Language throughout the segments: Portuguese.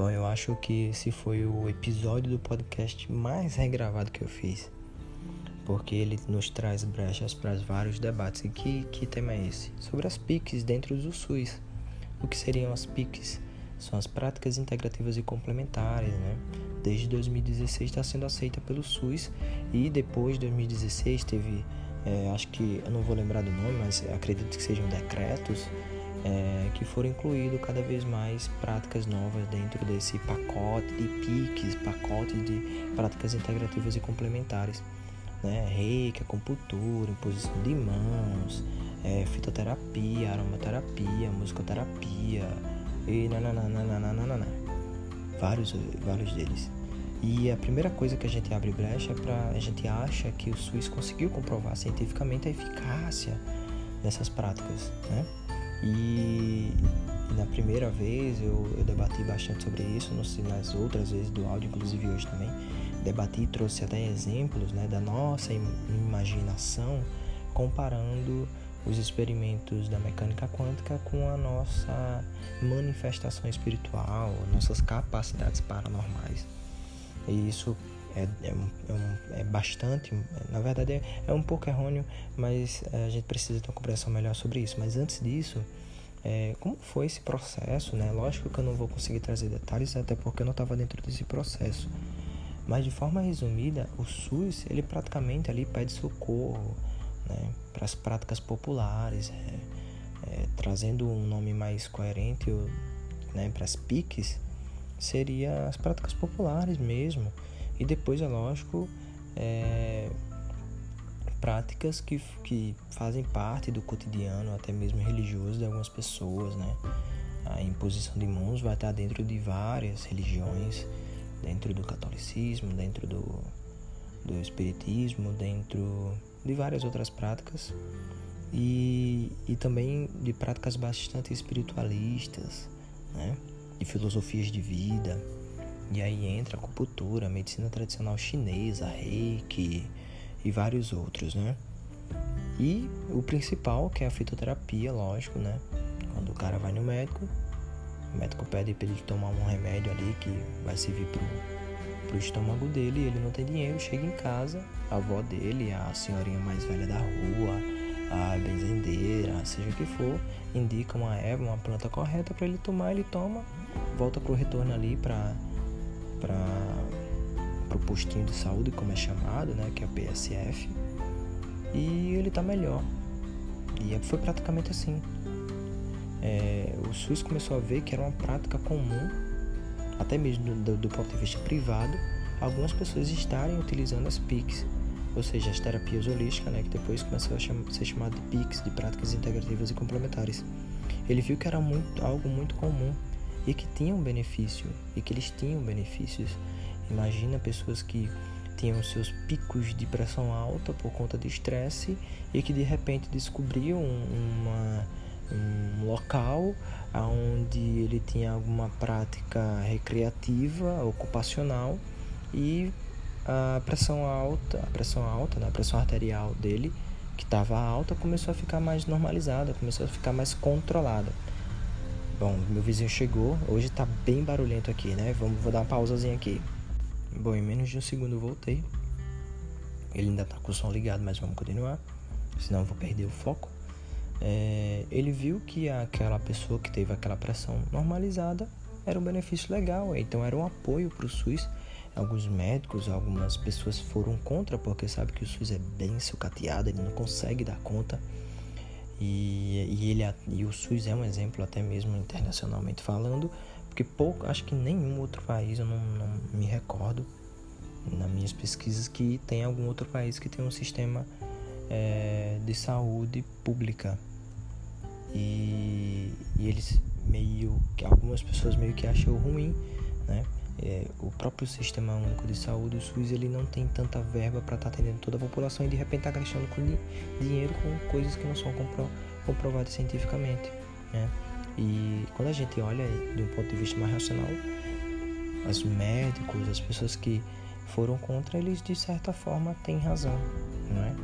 Bom, eu acho que esse foi o episódio do podcast mais regravado que eu fiz, porque ele nos traz brechas para vários debates. E que, que tema é esse? Sobre as PICs dentro do SUS. O que seriam as PICs? São as práticas integrativas e complementares, né? Desde 2016 está sendo aceita pelo SUS e depois de 2016 teve, é, acho que eu não vou lembrar do nome, mas acredito que sejam decretos é, que foram incluídos cada vez mais práticas novas dentro desse pacote de PICs, pacote de práticas integrativas e complementares. Né? Reiki, acupuntura, imposição de mãos, é, fitoterapia, aromaterapia, musicoterapia e nananana, vários, vários deles. E a primeira coisa que a gente abre brecha é para a gente acha que o SUS conseguiu comprovar cientificamente a eficácia dessas práticas, né? E, na primeira vez eu, eu, debati bastante sobre isso, nas outras vezes do áudio, inclusive hoje também, debati e trouxe até exemplos né, da nossa imaginação comparando os experimentos da mecânica quântica com a nossa manifestação espiritual, nossas capacidades paranormais. E isso é, é, é, é, bastante, na verdade é, é, um pouco errôneo, mas a gente precisa ter uma compreensão melhor sobre isso. Mas antes disso, é, como foi esse processo, né? Lógico que eu não vou conseguir trazer detalhes, até porque eu não estava dentro desse processo. Mas de forma resumida, o SUS ele praticamente ali pede socorro né, para as práticas populares, é, é, trazendo um nome mais coerente né, para as PICs, seria as práticas populares mesmo e depois, é lógico, é, práticas que, que fazem parte do cotidiano, até mesmo religioso, de algumas pessoas, né? A imposição de mãos vai estar dentro de várias religiões, dentro do catolicismo, dentro do, do espiritismo, dentro de várias outras práticas e, e também de práticas bastante espiritualistas, né? de filosofias de vida. E aí entra a acupuntura, a medicina tradicional chinesa, reiki e vários outros, né? E o principal, que é a fitoterapia, lógico, né? Quando o cara vai no médico, o médico pede para ele tomar um remédio ali que vai servir pro, pro estômago dele, e ele não tem dinheiro, chega em casa, a avó dele, a senhorinha mais velha da rua, a benzendeira, seja o que for, indica uma erva, uma planta correta para ele tomar, ele toma, volta pro retorno ali para para o postinho de saúde, como é chamado, né, que é o PSF, e ele está melhor. E foi praticamente assim. É, o SUS começou a ver que era uma prática comum, até mesmo do, do ponto de vista privado, algumas pessoas estarem utilizando as PICs, ou seja, as terapias holísticas, né, que depois começou a ser chamado de PICs, de práticas integrativas e complementares. Ele viu que era muito, algo muito comum e que tinham benefício e que eles tinham benefícios. Imagina pessoas que tinham seus picos de pressão alta por conta de estresse e que de repente descobriam uma, um local onde ele tinha alguma prática recreativa, ocupacional e a pressão alta, a pressão alta, né, a pressão arterial dele que estava alta começou a ficar mais normalizada, começou a ficar mais controlada. Bom, meu vizinho chegou. Hoje tá bem barulhento aqui, né? Vamos, vou dar uma pausazinha aqui. Bom, em menos de um segundo eu voltei. Ele ainda tá com o som ligado, mas vamos continuar. Senão eu vou perder o foco. É, ele viu que aquela pessoa que teve aquela pressão normalizada era um benefício legal, então era um apoio para o SUS. Alguns médicos, algumas pessoas foram contra porque sabe que o SUS é bem sucateado, ele não consegue dar conta e, e, ele, e o SUS é um exemplo, até mesmo internacionalmente falando, porque pouco, acho que nenhum outro país, eu não, não me recordo, nas minhas pesquisas, que tem algum outro país que tem um sistema é, de saúde pública. E, e eles meio que algumas pessoas meio que acham ruim, né? É, o próprio sistema único de saúde, o SUS, ele não tem tanta verba para estar tá atendendo toda a população e de repente está gastando com dinheiro com coisas que não são compro comprovadas cientificamente. Né? E quando a gente olha de um ponto de vista mais racional, os médicos, as pessoas que foram contra, eles de certa forma têm razão, não é?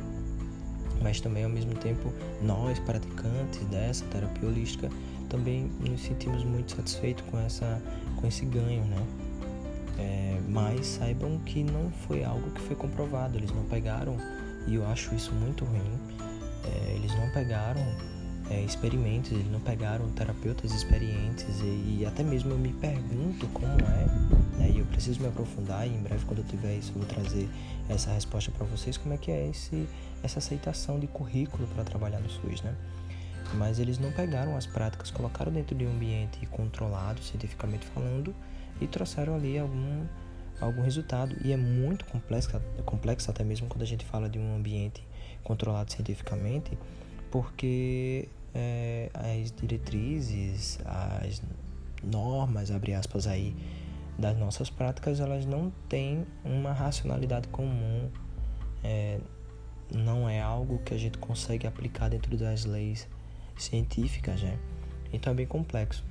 Mas também ao mesmo tempo, nós praticantes dessa terapia holística também nos sentimos muito satisfeitos com, essa, com esse ganho, né? É, mas saibam que não foi algo que foi comprovado, eles não pegaram, e eu acho isso muito ruim, é, eles não pegaram é, experimentos, eles não pegaram terapeutas experientes e, e, até mesmo eu me pergunto como é, né, e eu preciso me aprofundar e em breve quando eu tiver isso eu vou trazer essa resposta para vocês, como é que é esse, essa aceitação de currículo para trabalhar no SUS, né? Mas eles não pegaram as práticas, colocaram dentro de um ambiente controlado, cientificamente falando, e trouxeram ali algum, algum resultado. E é muito complexo, complexo até mesmo quando a gente fala de um ambiente controlado cientificamente, porque é, as diretrizes, as normas, abre aspas aí, das nossas práticas, elas não têm uma racionalidade comum. É, não é algo que a gente consegue aplicar dentro das leis científicas, né? Então é bem complexo.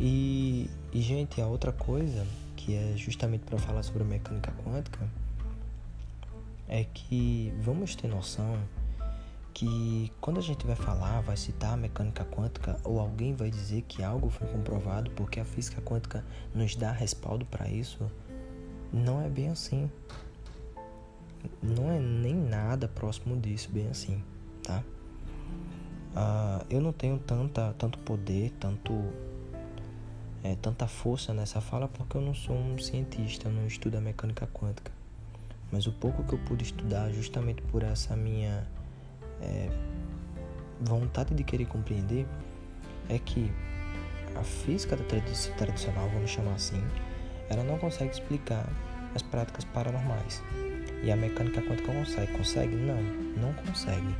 E, e gente, a outra coisa que é justamente para falar sobre a mecânica quântica é que vamos ter noção que quando a gente vai falar, vai citar a mecânica quântica ou alguém vai dizer que algo foi comprovado porque a física quântica nos dá respaldo para isso, não é bem assim. Não é nem nada próximo disso, bem assim, tá? Uh, eu não tenho tanta, tanto poder, tanto é, tanta força nessa fala porque eu não sou um cientista, não estudo a mecânica quântica. Mas o pouco que eu pude estudar, justamente por essa minha é, vontade de querer compreender, é que a física tradicional, vamos chamar assim, ela não consegue explicar as práticas paranormais. E a mecânica quântica consegue? Consegue? Não, não consegue.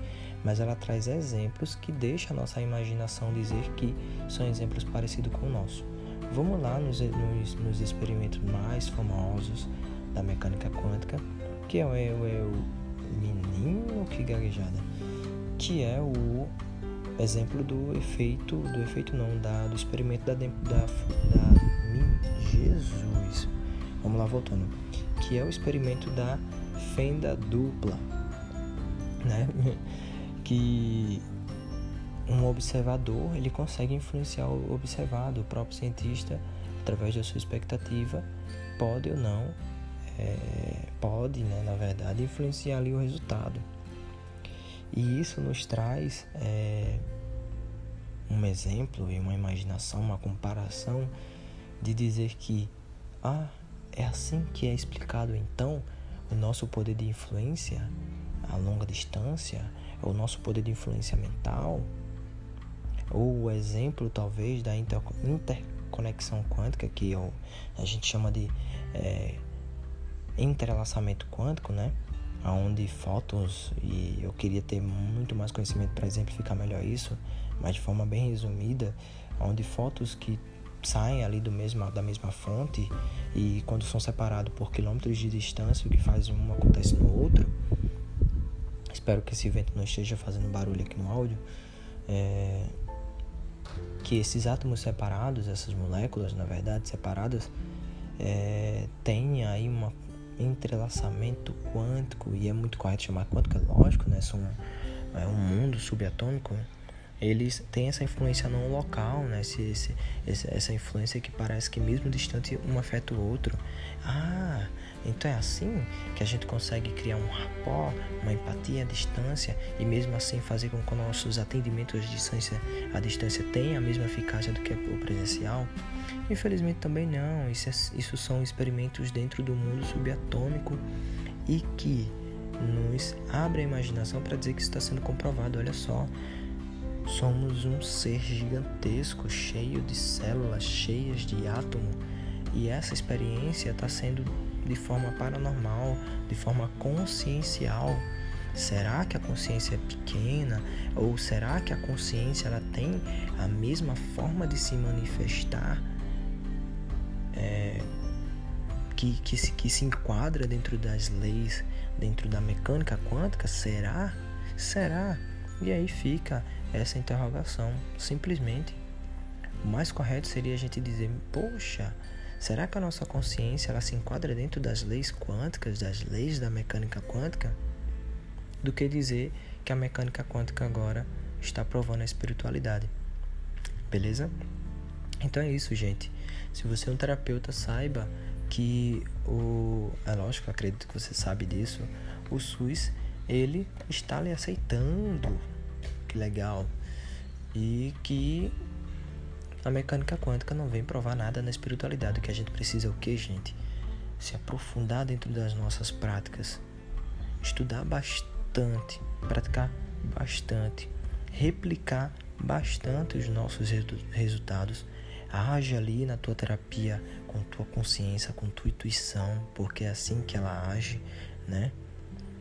Mas ela traz exemplos que deixam a nossa imaginação dizer que são exemplos parecidos com o nosso. Vamos lá nos, nos, nos experimentos mais famosos da mecânica quântica, que é o, é, é o menino que gaguejada, que é o exemplo do efeito, do efeito não, da, do experimento da, da, da Jesus. Vamos lá voltando, que é o experimento da fenda dupla, né? Que um observador ele consegue influenciar o observado, o próprio cientista, através da sua expectativa, pode ou não, é, pode, né, na verdade, influenciar ali o resultado. E isso nos traz é, um exemplo e uma imaginação, uma comparação de dizer que, ah, é assim que é explicado então o nosso poder de influência a longa distância, o nosso poder de influência mental, ou o exemplo talvez da inter, interconexão quântica que eu, a gente chama de é, entrelaçamento quântico, né? Onde fótons, e eu queria ter muito mais conhecimento para exemplificar melhor isso, mas de forma bem resumida, onde fótons que saem ali do mesmo, da mesma fonte e quando são separados por quilômetros de distância, o que faz um acontece no outro. Espero que esse vento não esteja fazendo barulho aqui no áudio. É, que esses átomos separados, essas moléculas, na verdade, separadas, é, têm aí um entrelaçamento quântico, e é muito correto chamar quântico, é lógico, né? São, é um mundo subatômico, eles têm essa influência não local, né? Esse, esse, essa influência que parece que mesmo distante um afeta o outro. Ah, então é assim que a gente consegue criar um rapó, uma empatia à distância e mesmo assim fazer com que nossos atendimentos à distância, à distância tenham a mesma eficácia do que o presencial? Infelizmente também não. Isso, é, isso são experimentos dentro do mundo subatômico e que nos abre a imaginação para dizer que isso está sendo comprovado. Olha só, somos um ser gigantesco, cheio de células, cheias de átomo, e essa experiência está sendo de forma paranormal, de forma consciencial. Será que a consciência é pequena? Ou será que a consciência ela tem a mesma forma de se manifestar é, que, que, se, que se enquadra dentro das leis, dentro da mecânica quântica? Será? Será? E aí fica essa interrogação. Simplesmente, o mais correto seria a gente dizer: poxa, Será que a nossa consciência ela se enquadra dentro das leis quânticas, das leis da mecânica quântica? Do que dizer que a mecânica quântica agora está provando a espiritualidade. beleza? Então é isso, gente. Se você é um terapeuta, saiba que o. É lógico, acredito que você sabe disso. O SUS, ele está lhe aceitando. Que legal. E que a mecânica quântica não vem provar nada na espiritualidade. O que a gente precisa é o que, gente? Se aprofundar dentro das nossas práticas. Estudar bastante. Praticar bastante. Replicar bastante os nossos resultados Age ali na tua terapia com tua consciência, com tua intuição, porque é assim que ela age, né?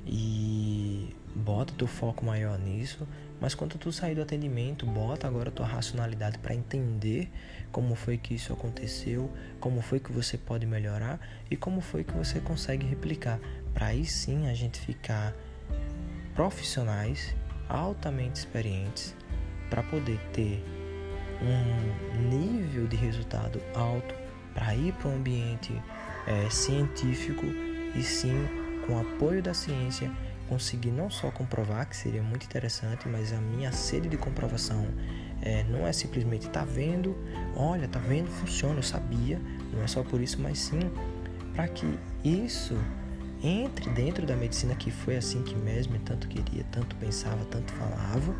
E bota teu foco maior nisso, mas quando tu sair do atendimento, bota agora tua racionalidade para entender como foi que isso aconteceu, como foi que você pode melhorar e como foi que você consegue replicar, para aí sim a gente ficar profissionais, altamente experientes, para poder ter um nível de resultado alto para ir para um ambiente é, científico e sim com apoio da ciência conseguir não só comprovar que seria muito interessante, mas a minha sede de comprovação é, não é simplesmente tá vendo, olha, tá vendo, funciona, eu sabia, não é só por isso, mas sim para que isso entre dentro da medicina que foi assim que mesmo tanto queria, tanto pensava, tanto falava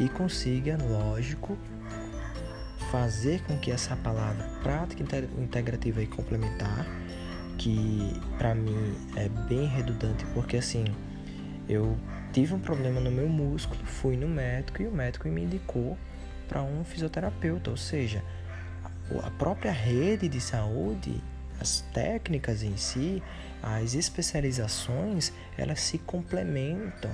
e consiga, lógico, fazer com que essa palavra prática integrativa e complementar, que para mim é bem redundante, porque assim, eu tive um problema no meu músculo, fui no médico e o médico me indicou para um fisioterapeuta, ou seja, a própria rede de saúde, as técnicas em si, as especializações, elas se complementam.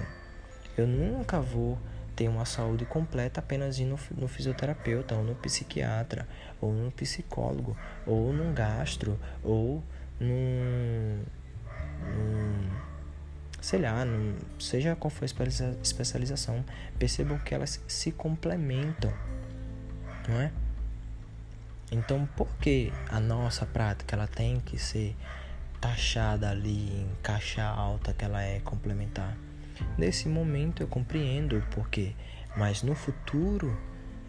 Eu nunca vou ter uma saúde completa apenas indo no fisioterapeuta, ou no psiquiatra, ou no psicólogo, ou num gastro, ou num. Sei lá, seja qual for a especialização, percebam que elas se complementam, não é? Então, por que a nossa prática ela tem que ser taxada ali em caixa alta que ela é complementar? Nesse momento eu compreendo o porquê, mas no futuro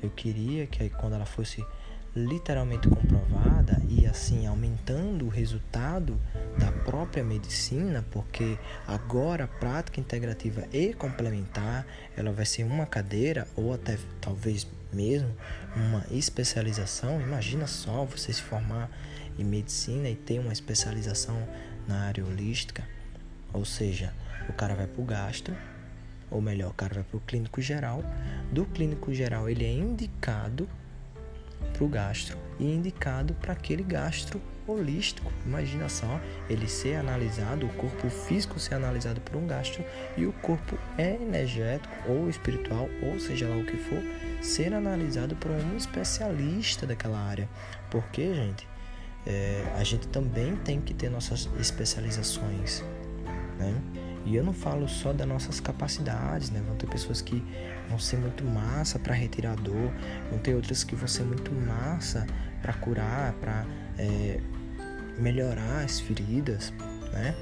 eu queria que quando ela fosse literalmente comprovada e assim aumentando o resultado da própria medicina, porque agora a prática integrativa e complementar, ela vai ser uma cadeira ou até talvez mesmo uma especialização. Imagina só você se formar em medicina e ter uma especialização na área holística, ou seja, o cara vai para o gastro, ou melhor, o cara vai para o clínico geral. Do clínico geral, ele é indicado para o gastro e indicado para aquele gastro holístico. Imagina só, ele ser analisado, o corpo físico ser analisado por um gastro e o corpo energético ou espiritual, ou seja lá o que for, ser analisado por um especialista daquela área. Porque, gente, é, a gente também tem que ter nossas especializações, né? E eu não falo só das nossas capacidades, né? Vão ter pessoas que vão ser muito massa para retirar dor, vão ter outras que vão ser muito massa para curar, para é, melhorar as feridas, né?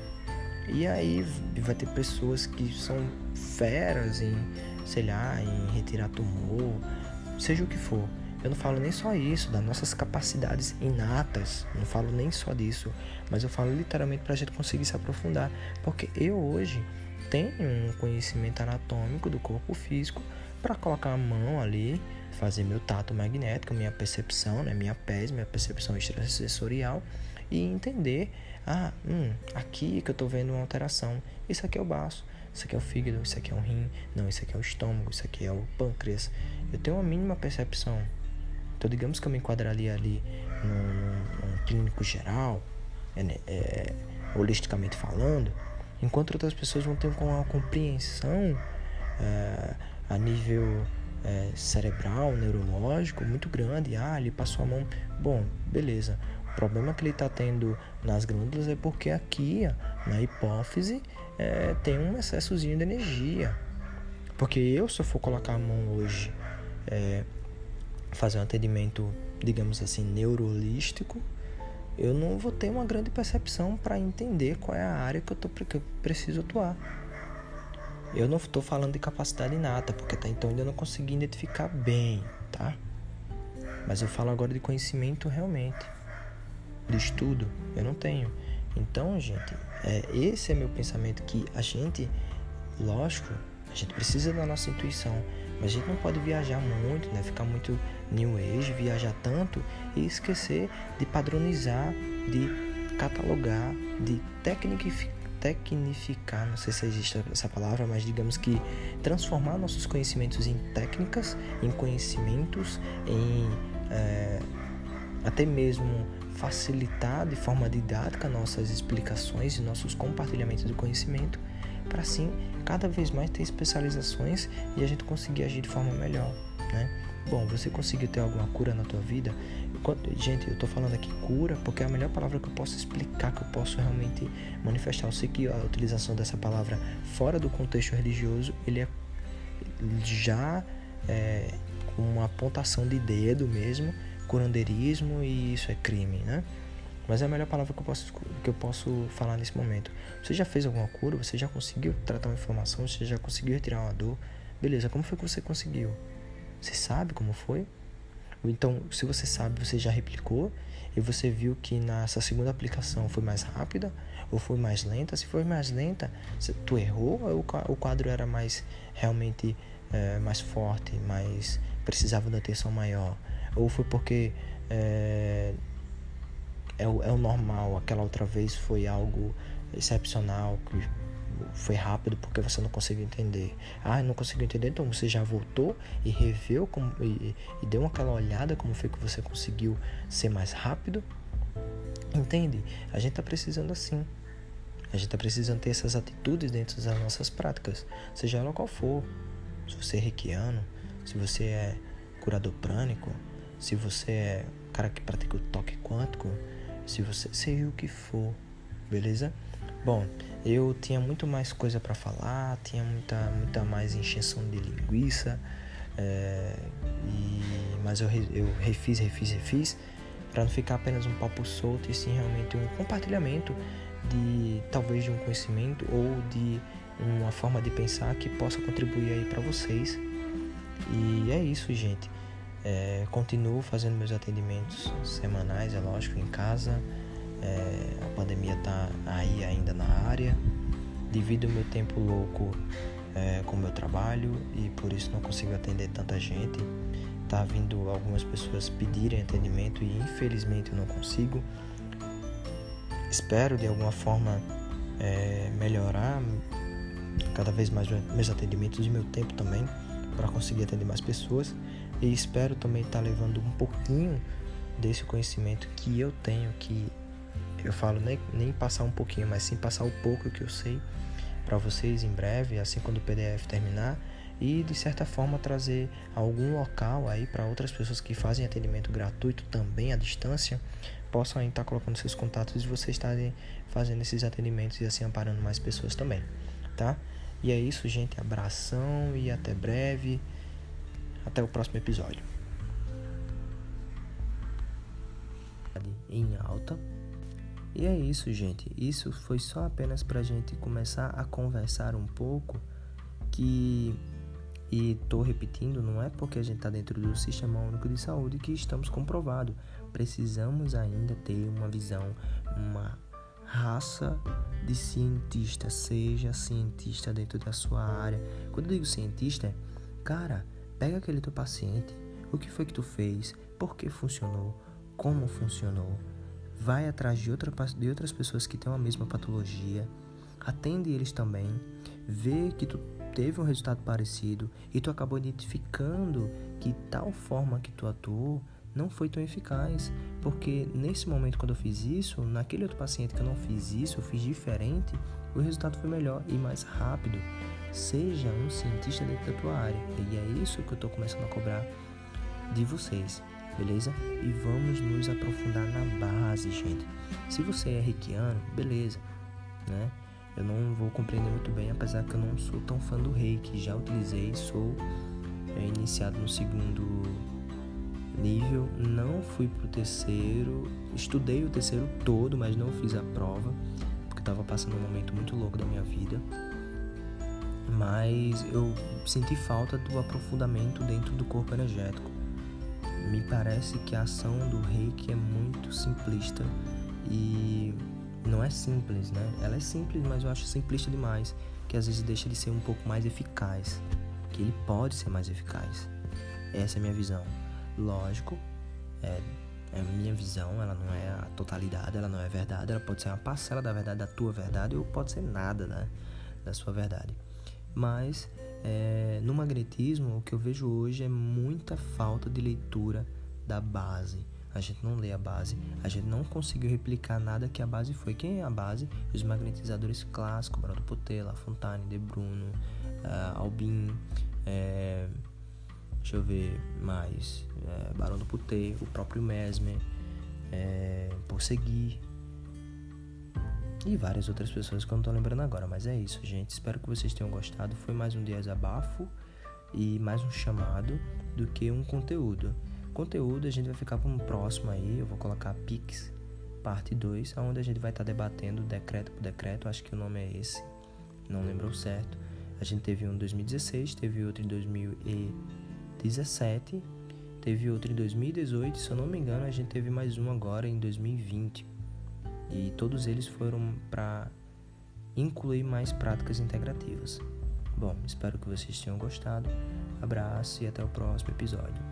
E aí vai ter pessoas que são feras em, sei lá, em retirar tumor, seja o que for. Eu não falo nem só isso, das nossas capacidades inatas, não falo nem só disso, mas eu falo literalmente para a gente conseguir se aprofundar, porque eu hoje tenho um conhecimento anatômico do corpo físico para colocar a mão ali, fazer meu tato magnético, minha percepção, né, minha pés, minha percepção extrasensorial e entender, ah, hum, aqui que eu estou vendo uma alteração, isso aqui é o baço, isso aqui é o fígado, isso aqui é o rim, não, isso aqui é o estômago, isso aqui é o pâncreas. Eu tenho uma mínima percepção então, digamos que eu me enquadraria ali num, num clínico geral, é, né, é, holisticamente falando, enquanto outras pessoas vão ter uma compreensão é, a nível é, cerebral, neurológico muito grande. Ah, ele passou a mão. Bom, beleza. O problema que ele está tendo nas glândulas é porque aqui, na hipófise, é, tem um excessozinho de energia. Porque eu, se eu for colocar a mão hoje é, fazer um atendimento, digamos assim, neuroholístico, eu não vou ter uma grande percepção para entender qual é a área que eu, tô, que eu preciso atuar. Eu não estou falando de capacidade inata, porque até então ainda não consegui identificar bem, tá? Mas eu falo agora de conhecimento realmente, de estudo. Eu não tenho. Então, gente, é, esse é meu pensamento que a gente, lógico, a gente precisa da nossa intuição, mas a gente não pode viajar muito, né? Ficar muito new age, viajar tanto e esquecer de padronizar, de catalogar, de tecnificar, não sei se existe essa palavra, mas digamos que transformar nossos conhecimentos em técnicas, em conhecimentos, em é, até mesmo facilitar de forma didática nossas explicações e nossos compartilhamentos de conhecimento, para assim cada vez mais ter especializações e a gente conseguir agir de forma melhor, né? Bom, você conseguiu ter alguma cura na tua vida? Gente, eu tô falando aqui cura porque é a melhor palavra que eu posso explicar, que eu posso realmente manifestar. Eu sei que a utilização dessa palavra fora do contexto religioso, ele é já é, uma apontação de dedo mesmo, curandeirismo e isso é crime, né? Mas é a melhor palavra que eu posso, que eu posso falar nesse momento. Você já fez alguma cura? Você já conseguiu tratar uma inflamação? Você já conseguiu retirar uma dor? Beleza, como foi que você conseguiu? Você sabe como foi? Então, se você sabe, você já replicou e você viu que nessa segunda aplicação foi mais rápida ou foi mais lenta. Se foi mais lenta, tu errou ou o quadro era mais realmente é, mais forte, mais precisava de atenção maior? Ou foi porque é, é o, é o normal, aquela outra vez foi algo excepcional, que foi rápido porque você não conseguiu entender. Ah, não conseguiu entender, então você já voltou e reveu como, e, e deu aquela olhada como foi que você conseguiu ser mais rápido. Entende? A gente está precisando assim. A gente está precisando ter essas atitudes dentro das nossas práticas, seja ela qual for. Se você é reikiano, se você é curador prânico, se você é cara que pratica o toque quântico, se você seja o que for, beleza? Bom, eu tinha muito mais coisa para falar, tinha muita, muita mais encheção de linguiça, é, e, mas eu, eu refiz, refiz, refiz, para não ficar apenas um papo solto e sim realmente um compartilhamento de talvez de um conhecimento ou de uma forma de pensar que possa contribuir aí para vocês. E é isso, gente. É, continuo fazendo meus atendimentos semanais, é lógico, em casa. É, a pandemia está aí ainda na área. Devido ao meu tempo louco é, com o meu trabalho e por isso não consigo atender tanta gente. Tá vindo algumas pessoas pedirem atendimento e infelizmente não consigo. Espero de alguma forma é, melhorar cada vez mais meus atendimentos e meu tempo também para conseguir atender mais pessoas. E espero também estar tá levando um pouquinho desse conhecimento que eu tenho, que eu falo nem, nem passar um pouquinho, mas sim passar o pouco que eu sei para vocês em breve, assim quando o PDF terminar, e de certa forma trazer algum local aí para outras pessoas que fazem atendimento gratuito também à distância, possam estar colocando seus contatos e vocês estarem fazendo esses atendimentos e assim amparando mais pessoas também, tá? E é isso, gente. Abração e até breve. Até o próximo episódio. Em alta. E é isso, gente. Isso foi só apenas pra gente começar a conversar um pouco que e tô repetindo, não é porque a gente está dentro do Sistema Único de Saúde que estamos comprovados. Precisamos ainda ter uma visão, uma raça de cientista, seja cientista dentro da sua área. Quando eu digo cientista, cara, Pega aquele teu paciente, o que foi que tu fez, por que funcionou, como funcionou. Vai atrás de, outra, de outras pessoas que têm a mesma patologia, atende eles também, vê que tu teve um resultado parecido e tu acabou identificando que tal forma que tu atuou não foi tão eficaz, porque nesse momento quando eu fiz isso, naquele outro paciente que eu não fiz isso, eu fiz diferente, o resultado foi melhor e mais rápido. Seja um cientista dentro da tua área. E é isso que eu estou começando a cobrar de vocês, beleza? E vamos nos aprofundar na base, gente. Se você é reikiano, beleza, né? Eu não vou compreender muito bem, apesar que eu não sou tão fã do reiki. Já utilizei, sou é, iniciado no segundo nível, não fui pro terceiro, estudei o terceiro todo, mas não fiz a prova, porque estava passando um momento muito louco da minha vida mas eu senti falta do aprofundamento dentro do corpo energético. me parece que a ação do reiki é muito simplista e não é simples, né? Ela é simples, mas eu acho simplista demais, que às vezes deixa de ser um pouco mais eficaz, que ele pode ser mais eficaz. Essa é a minha visão. Lógico, é, é a minha visão, ela não é a totalidade, ela não é verdade, ela pode ser uma parcela da verdade da tua verdade ou pode ser nada né, da sua verdade. Mas é, no magnetismo, o que eu vejo hoje é muita falta de leitura da base. A gente não lê a base, a gente não conseguiu replicar nada que a base foi. Quem é a base? Os magnetizadores clássicos, Barão do Potela, Fontane, De Bruno, uh, Albin, é, deixa eu ver mais, é, Barão do Putê, o próprio Mesmer, é, por seguir e várias outras pessoas que eu não tô lembrando agora, mas é isso, gente. Espero que vocês tenham gostado. Foi mais um desabafo e mais um chamado do que um conteúdo. Conteúdo a gente vai ficar para um próximo aí. Eu vou colocar Pix parte 2, onde a gente vai estar tá debatendo decreto por decreto. Acho que o nome é esse, não lembrou certo. A gente teve um em 2016, teve outro em 2017, teve outro em 2018. Se eu não me engano, a gente teve mais um agora em 2020 e todos eles foram para incluir mais práticas integrativas. Bom, espero que vocês tenham gostado. Abraço e até o próximo episódio.